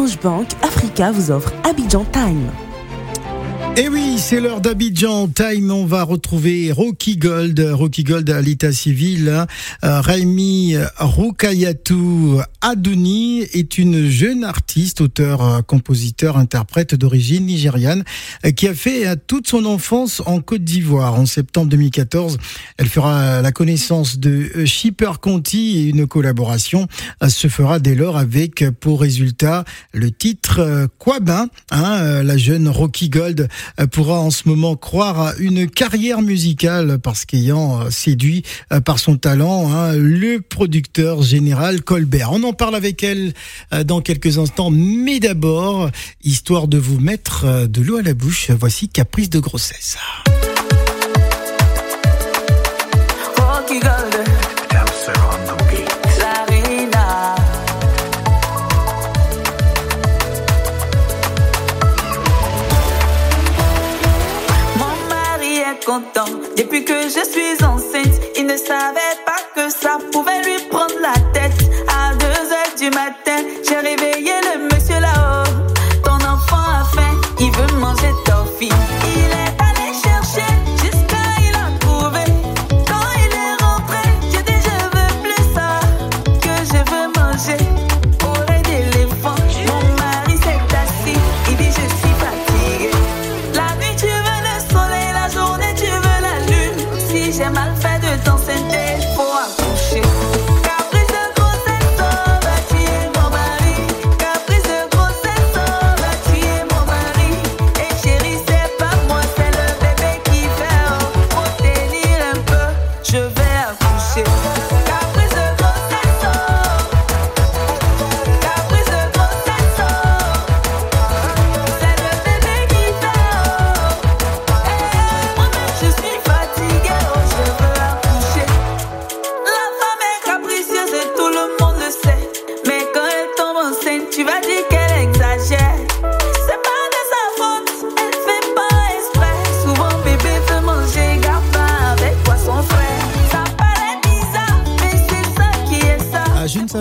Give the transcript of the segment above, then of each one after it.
Orange Africa vous offre Abidjan Time. Et eh oui, c'est l'heure d'Abidjan Time. On va retrouver Rocky Gold, Rocky Gold à l'état civil. Hein. Euh, Raimi Rukayatou Adouni est une jeune artiste, auteur, euh, compositeur, interprète d'origine nigériane euh, qui a fait toute son enfance en Côte d'Ivoire. En septembre 2014, elle fera la connaissance de Shipper Conti et une collaboration se fera dès lors avec pour résultat le titre Quabin. Hein, la jeune Rocky Gold euh, pourra en ce moment croire à une carrière musicale parce qu'ayant euh, séduit euh, par son talent hein, le producteur général Colbert. Parle avec elle dans quelques instants, mais d'abord, histoire de vous mettre de l'eau à la bouche, voici Caprice de grossesse. Depuis que je suis enceinte,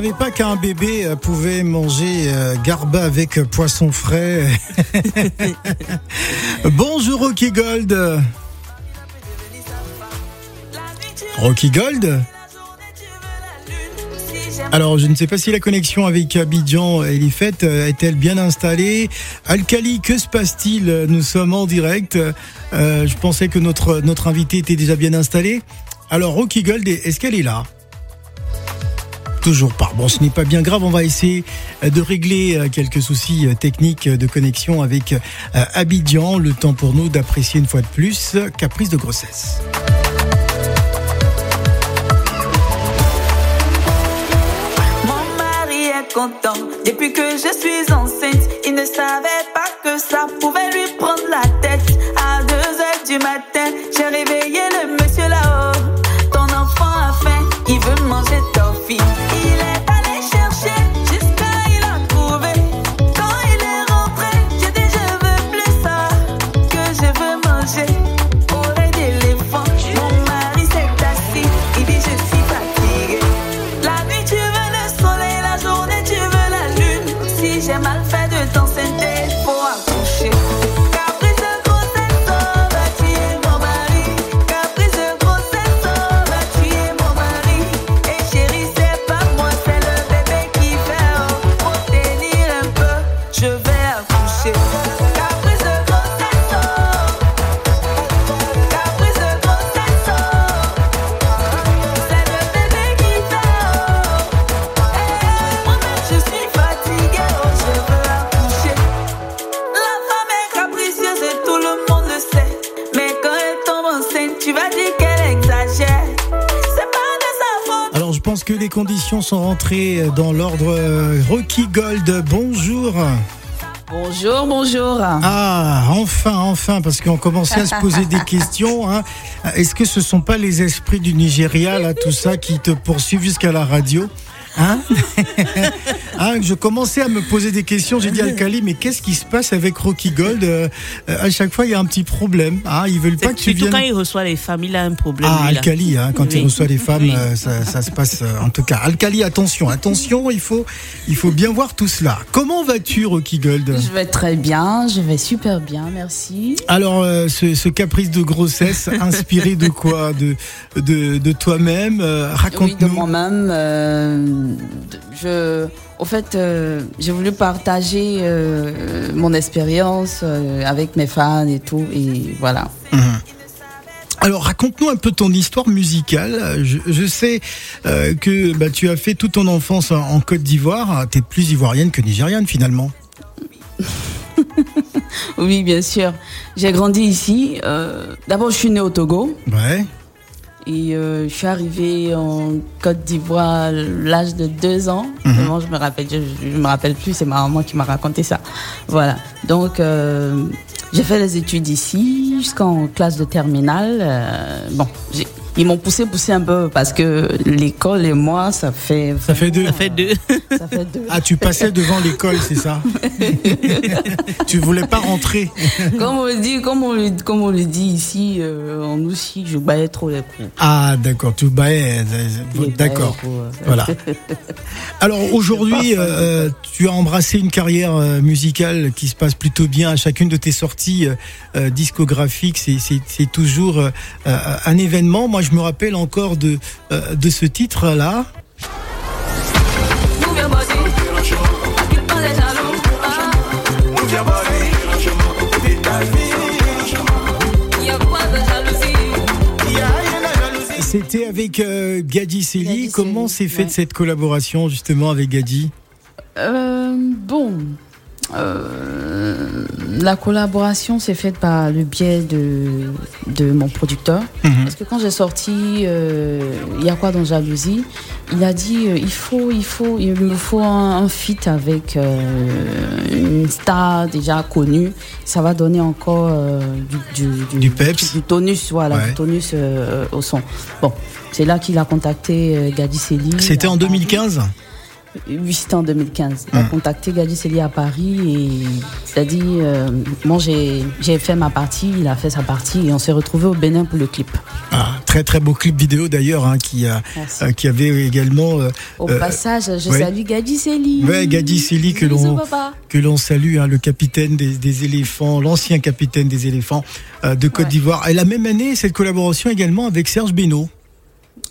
savais pas qu'un bébé euh, pouvait manger euh, garba avec euh, poisson frais. Bonjour Rocky Gold. Rocky Gold alors, je ne sais pas si la connexion avec Abidjan et les fêtes est-elle bien installée? Alcali, que se passe-t-il? Nous sommes en direct. Euh, je pensais que notre, notre invité était déjà bien installé. Alors, Rocky Gold, est-ce qu'elle est là? Toujours pas. Bon, ce n'est pas bien grave. On va essayer euh, de régler euh, quelques soucis euh, techniques de connexion avec Abidjan. Le temps pour nous d'apprécier une fois de plus Caprice de grossesse. Mon mari est content depuis que je suis enceinte. Il ne savait pas que ça pouvait lui prendre la tête. À 2 heures du matin, j'ai réveillé le pense que les conditions sont rentrées dans l'ordre. Euh, Rocky Gold, bonjour. Bonjour, bonjour. Ah, enfin, enfin, parce qu'on commençait à se poser des questions. hein. Est-ce que ce sont pas les esprits du Nigeria, là, tout ça, qui te poursuivent jusqu'à la radio? Hein Hein, Je commençais à me poser des questions. J'ai dit Alcali, mais qu'est-ce qui se passe avec Rocky Gold Euh, euh, À chaque fois, il y a un petit problème. Hein, ils veulent pas que tu Surtout viennes. quand il reçoit les femmes, il a un problème. Ah. Alcali, hein, quand il reçoit des femmes, Oui. euh, ça, ça se passe euh, en tout cas. Alcali, attention, attention, il faut, il faut bien voir tout cela. Comment vas-tu, Rocky Gold? Je vais très bien, je vais super bien, merci. Alors, euh, ce, ce caprice de grossesse, inspiré de quoi? De, de, de toi-même euh, Oui, de Raconte-nous. moi-même. Je, au fait, euh, j'ai voulu partager euh, mon expérience euh, avec mes fans et tout, et voilà. Alors, raconte-nous un peu ton histoire musicale. Je, je sais que bah, tu as fait toute ton enfance en, en Côte d'Ivoire. Tu es plus ivoirienne que nigériane, finalement. Oui, bien sûr. J'ai grandi ici. D'abord, je suis née au Togo. Ouais. Et euh, je suis arrivée en Côte d'Ivoire à l'âge de deux ans. Mhm. Vraiment, je me rappelle, je, je me rappelle plus, c'est ma maman qui m'a raconté ça. Voilà. Donc, euh, j'ai fait les études ici jusqu'en classe de terminale. Euh, bon, j'ai- ils m'ont poussé, poussé un peu parce que l'école et moi, ça fait. Ça fait deux. Ça fait deux. Ça fait deux. Ah, tu passais devant l'école, c'est ça Tu voulais pas rentrer Comme on le dit, comme on le, comme on le dit ici, euh, en aussi, je baillais trop les coups. Ah, d'accord, tu baillais. Les D'accord. Voilà. Alors aujourd'hui, euh, tu as embrassé une carrière euh, musicale qui se passe plutôt bien à chacune de tes sorties euh, euh, discographiques. C'est- toujours euh, euh, un événement. Moi, je me rappelle encore de, euh, de ce titre-là. C'était avec euh, Gadi Comment s'est faite ouais. cette collaboration justement avec Gadi? Euh, bon, euh, la collaboration s'est faite par le biais de, de mon producteur. Mhm. Parce que quand j'ai sorti euh, Il y a quoi dans Jalousie, il a dit euh, il faut, il faut, il me faut un, un feat avec euh, une star déjà connue. Ça va donner encore du, du, Du peps. du tonus, voilà, Ouais. du tonus au son. Bon, c'est là qu'il a contacté Gadi. C'était en à Paris. 2015 Oui, c'était en 2015. Il a contacté Gadi Seli à Paris et il a dit euh, Moi, j'ai fait ma partie, il a fait sa partie et on s'est retrouvés au Bénin pour le clip. ah, Très très beau clip vidéo d'ailleurs hein, qui, a, euh, qui avait également euh, Au passage, je ouais. salue Gadi Seli. Ouais, Gadi Seli que l'on papa. que l'on salue, hein, le capitaine des, des éléphants, l'ancien capitaine des éléphants de Côte Ouais. d'Ivoire. Et la même année, cette collaboration également avec Serge.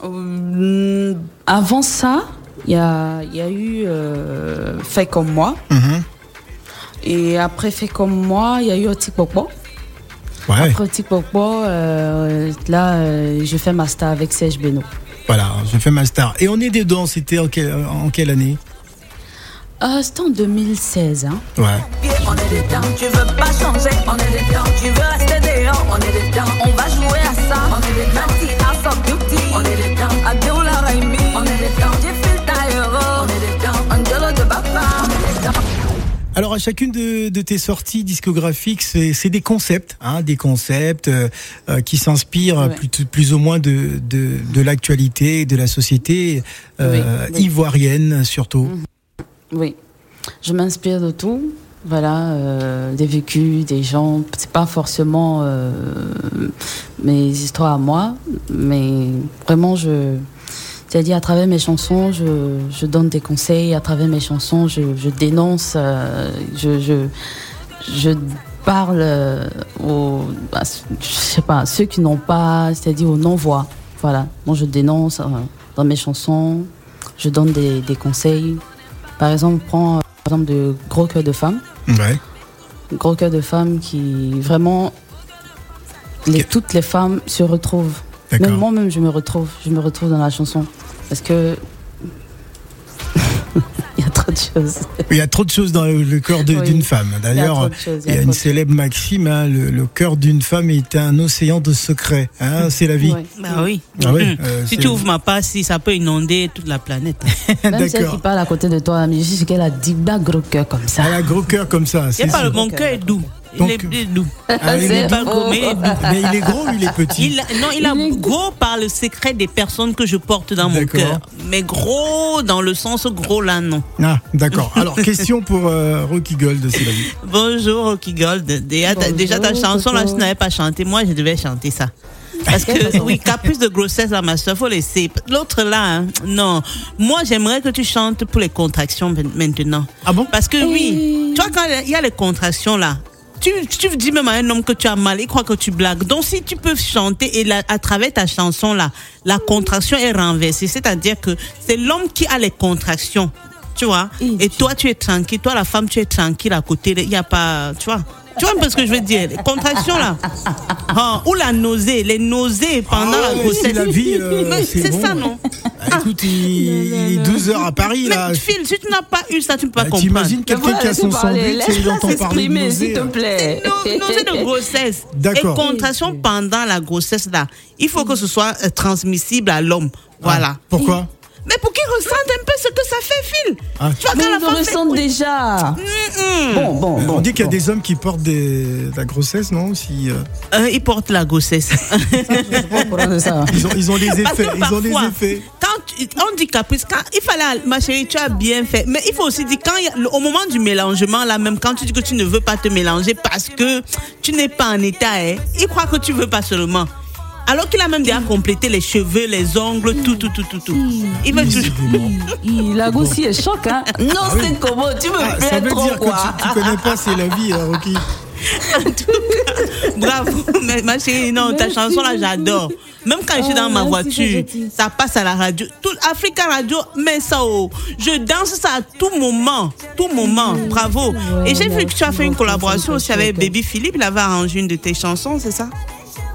Euh, avant ça, il y a, il y a eu euh, Fait comme moi. Mhm. Et après Fait comme moi, il y a eu Oti Popo. Ouais, Après Oti Popo, euh, là, euh, je fais master avec Serge Beno. voilà, je fais ma star. Et on est dedans, c'était en, quelle- en quelle année? Euh, C'était en 2016. Hein. Ouais. On est dedans, tu veux pas changer, on est dedans, chacune de, de tes sorties discographiques, c'est des concepts, hein, des concepts euh, euh, qui s'inspirent Ouais. plus, plus ou moins de, de, de l'actualité, de la société euh, Oui, oui. ivoirienne surtout. Oui, je m'inspire de tout. Voilà, euh, des vécus, des gens. C'est pas forcément mes histoires à moi, mais vraiment, je. C'est-à-dire, à travers mes chansons, je, je donne des conseils. À travers mes chansons, je, je dénonce. euh, je, je, je parle euh, aux. je sais pas, ceux qui n'ont pas. C'est-à-dire aux non-voix. Voilà. Moi, je dénonce euh, dans mes chansons. Je donne des, des conseils. Par exemple, prends euh, par exemple de gros cœurs de femmes. Ouais. Gros cœurs de femmes qui vraiment les, toutes les femmes se retrouvent. Même moi-même, je me retrouve, je me retrouve dans la chanson parce que il y a trop de choses. Il y a trop de choses dans le, Oui. d'une femme. Il y a D'ailleurs, il y a une célèbre maxime, hein, le, le cœur d'une femme est un océan de secrets. Hein, c'est la vie. Bah oui. Ah oui, Mhm. euh, si tu ouvres ma passe, si ça peut inonder toute la planète. Même celle qui parle à côté de toi, mais je sais qu'elle a dit gros cœur comme ça. Elle a gros cœur comme ça. Il y a c'est pas le mon cœur est doux. Donc, il est, est doux. ah, il est est pas doux. gros, mais il est doux. Mais il est gros ou il est petit Il, non, il a gros par le secret des personnes que je porte dans mon cœur. Mais gros dans le sens gros là, non. Ah, d'accord. Alors, question pour euh, Rocky Gold, c'est la vie. Bonjour, Rocky Gold. Déjà, ta- Bonjour, déjà ta chanson là, je n'avais pas chanté. Moi, je devais chanter ça. Parce que, oui, caprice de grossesse à ma soeur, faut laisser. L'autre là, hein, non. Moi, j'aimerais que tu chantes pour les contractions maintenant. Ah bon? Parce que oui, tu vois, quand il y a les contractions là, tu, tu dis même à un homme que tu as mal, il croit que tu blagues. Donc, si tu peux chanter et la- à travers ta chanson là, la contraction est renversée. C'est-à-dire que c'est l'homme qui a les contractions. Tu vois Et toi, tu es tranquille. Toi, la femme, tu es tranquille à côté. Il n'y a pas. Tu vois tu vois un peu ce que je veux dire Les contractions là. Ah, ou la nausée. Les nausées pendant Ah la grossesse. c'est la vie, euh, c'est c'est bon. ça, non? Ah, écoute, il, il est 12 heures à Paris, là. Mais Phil, si tu n'as pas eu ça, tu ne peux pas Bah, comprendre. T'imagines quelqu'un qui a son sandwich et il entend parler de s'il te plaît. Non, c'est de grossesse. D'accord. Et contraction pendant la grossesse là. Il faut que ce soit euh, transmissible à l'homme. Voilà. Ah, pourquoi? Mais pour qu'il ressente un peu ce que ça fait, Phil. Ah. Tu vois, Mais ils le fait- ressentent déjà. Mm, mm. Bon, bon, bon. On dit qu'il y a bon. des hommes qui portent des, la grossesse, non si, euh, Euh, il porte la grossesse. Je sais pas pourquoi de ça. ils, ont, ils ont que effets. Ils ont des parfois, effets. Quand tu- on dit caprice, quand il fallait, ma chérie, tu as bien fait. Mais il faut aussi dire, quand a- au moment du mélangement, là, même quand tu dis que tu ne veux pas te mélanger parce que tu n'es pas en état, hein, il croit que tu veux pas seulement. Alors qu'il a même déjà complété les cheveux, les ongles, tout, tout, tout, tout, tout. Il veut toujours. Il, la goussi est choc, hein. Non, c'est comment Tu me Ah, fais ça veut trop, dire que quoi. tu, tu connais pas, c'est la vie, hein, Rocky. Bravo, mais ma chérie, non, ta chanson là, j'adore. Même quand je suis dans ma merci, voiture, ça passe à la radio. Tout Africa Radio met ça au. Je danse ça à tout moment, tout moment. Bravo. Et j'ai vu que tu as fait une collaboration aussi avec Baby Philippe. Il avait arrangé une de tes chansons, c'est ça?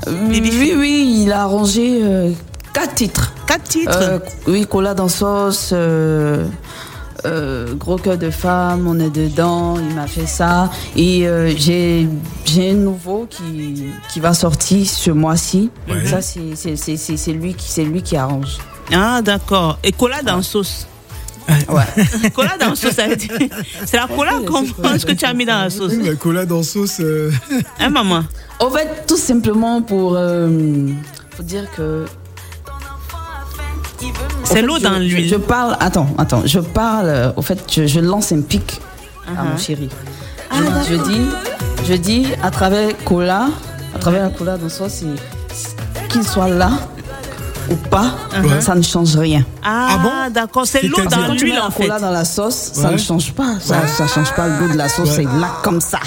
Oui, oui, il a arrangé euh, quatre titres. Quatre titres. Euh, oui, Cola dans sauce, euh, euh, Gros cœur de femme, on est dedans, il m'a fait ça. Et euh, j'ai un nouveau qui, qui va sortir ce mois-ci. Ouais. Ça, c'est- c'est c'est- c'est- c'est lui, qui- c'est lui qui arrange. Ah, d'accord. Et cola dans sauce. Ouais. Cola dans sauce, ça veut dire. C'est la cola qu'on pense que tu as mis dans la sauce. Oui, La cola dans sauce. euh, Hein, maman? En fait, tout simplement pour, euh, pour dire que C'est l'eau dans l'huile. Je, parle, attends, attends, je parle, euh, au fait, je, je lance un pic Uh-huh. à mon chéri. Ah, Je, je dis, je dis, à travers cola, à travers la cola dans sauce, c'est- qu'il soit là ou pas, Ouais. ça ne change rien. Ah, Ah bon d'accord. C'est l'eau dans Quand tu mets l'huile la en fait. cola dans la sauce, ça Ouais. ne change pas. Ça, ça change pas le goût de la sauce, Ouais. c'est là comme ça.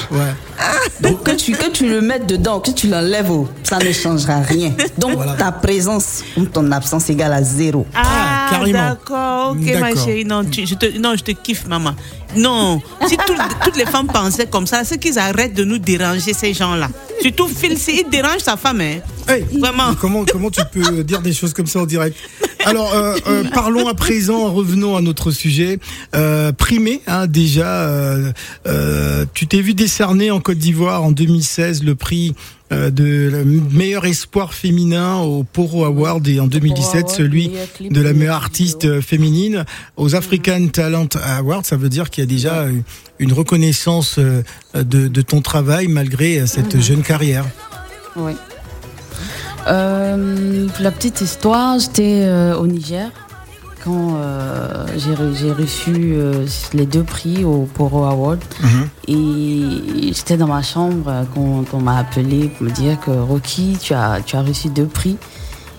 Donc que tu, que tu le mettes dedans, que tu l'enlèves, oh, ça ne changera rien. Donc Voilà. ta présence ou ton absence égale à zéro. Ah, Ah, carrément. d'accord, ok, ma D'accord. chérie. Non, tu- je te, non, je te kiffe, maman. Non, si tout- toutes les femmes pensaient comme ça, c'est qu'ils arrêtent de nous déranger, ces gens-là. Surtout Phil, si il dérange sa femme, hein. Hey, Vraiment. Comment, comment tu peux dire des choses comme ça en direct? Alors, euh, euh, parlons à présent, revenons à notre sujet. Euh, primé, hein, déjà, euh, euh, tu t'es vu décerner en Côte d'Ivoire en 2016 le prix euh, de le meilleur espoir féminin au Poro Award et en 2017 Award, celui de la meilleure artiste féminine aux African Talent Awards. Ça veut dire qu'il y a déjà une- reconnaissance de, de ton travail malgré cette jeune carrière. Oui. Euh, la petite histoire, j'étais euh, au Niger quand euh, j'ai re- j'ai reçu euh, les deux prix au Poro Award. Mhm. Et j'étais dans ma chambre euh, quand on m'a appelé pour me dire que Rocky, tu as, tu as reçu deux prix.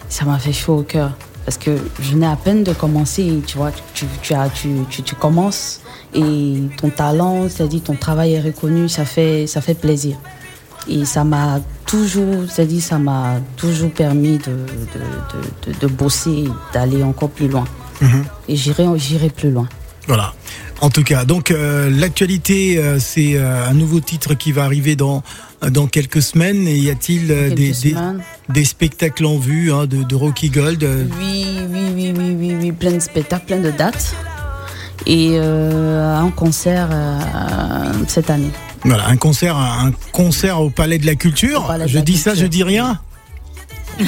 Ça m'a fait chaud au cœur. Parce que je venais à peine de commencer, tu vois, tu, tu, as, tu, tu, tu commences et ton talent, c'est-à-dire ton travail est reconnu, ça fait, ça fait plaisir. Et ça m'a toujours, c'est-à-dire ça m'a toujours permis de, de, de, bosser, d'aller encore plus loin. Mhm. Et j'irai, j'irai plus loin. Voilà. En tout cas, donc euh, l'actualité, euh, c'est euh, un nouveau titre qui va arriver dans dans quelques semaines. Et y a-t-il des, des, spectacles en vue hein, de, de Rocky Gold Oui, oui, oui, oui, oui, oui, plein de spectacles, plein de dates. Et un concert cette année. Voilà, un concert, un concert au Palais de la Culture. Palais je la dis ça, je dis rien.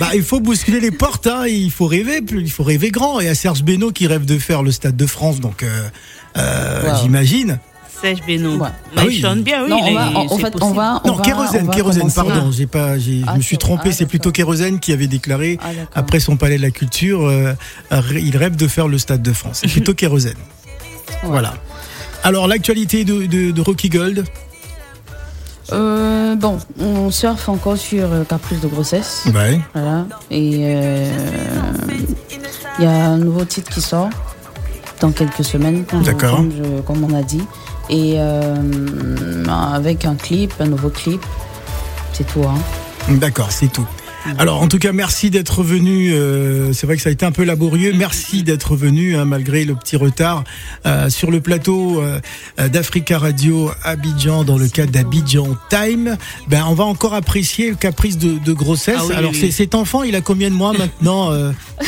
bah, il faut bousculer les portes, hein, il faut rêver, plus- il faut rêver grand. Et à Serge Benoît qui rêve de faire le Stade de France, donc euh, euh, Wow. j'imagine. sèche, Beno. Ouais. Mais Ah il oui. chante bien, oui. non, il on est- va, en fait, on va. on Non, va- kérosène, on va kérosène, pardon. J'ai pas, j'ai- je Ah, me suis c'est- trompé. ah, c'est plutôt kérosène qui avait déclaré Ah, après son palais de la culture, euh, il rêve de faire le stade de France. C'est plutôt kérosène. Voilà. Alors l'actualité de, de, de Rocky Gold. Euh, bon, on surfe encore sur euh, Caprice de grossesse. Ouais. Voilà. Et euh, il y a un nouveau titre qui sort dans quelques semaines, comme, D'accord. comme je- comme on a dit. Et euh, avec un clip, un nouveau clip. C'est tout. Hein. D'accord, c'est tout. Alors, en tout cas, merci d'être venu. euh, c'est vrai que ça a été un peu laborieux. Merci d'être venu, hein, malgré le petit retard, euh, sur le plateau euh, euh, d'Africa Radio Abidjan, dans le cadre d'Abidjan Time. Ben, on va encore apprécier le caprice de, de grossesse. Ah oui, Alors, oui, cet enfant, il a combien de mois maintenant euh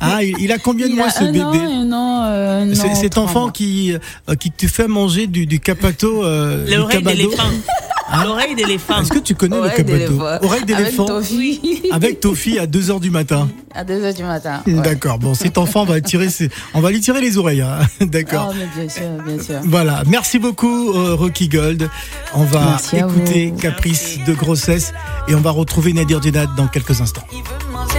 Ah, il, il a combien de Il mois a ce un bébé an, un an, euh, Cet enfant mois. qui, qui te fait manger du, du capato. Euh, du D'éléphant. L'oreille d'éléphant. Est-ce que tu connais Oreille le cabato d'éléphant. Oreille d'éléphant Avec Tofi. avec Tofi à 2h du matin. À 2h du matin. ouais. D'accord. Bon, cet enfant, on va, tirer ses- on va lui tirer les oreilles. hein. D'accord. Ah, mais bien sûr, bien sûr. Voilà. Merci beaucoup, euh, Rocky Gold. On va Merci à écouter vous. Caprice de grossesse et on va retrouver Nadir Djenad dans quelques instants. Il veut manger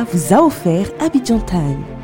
Vous a offert Abidjan Time.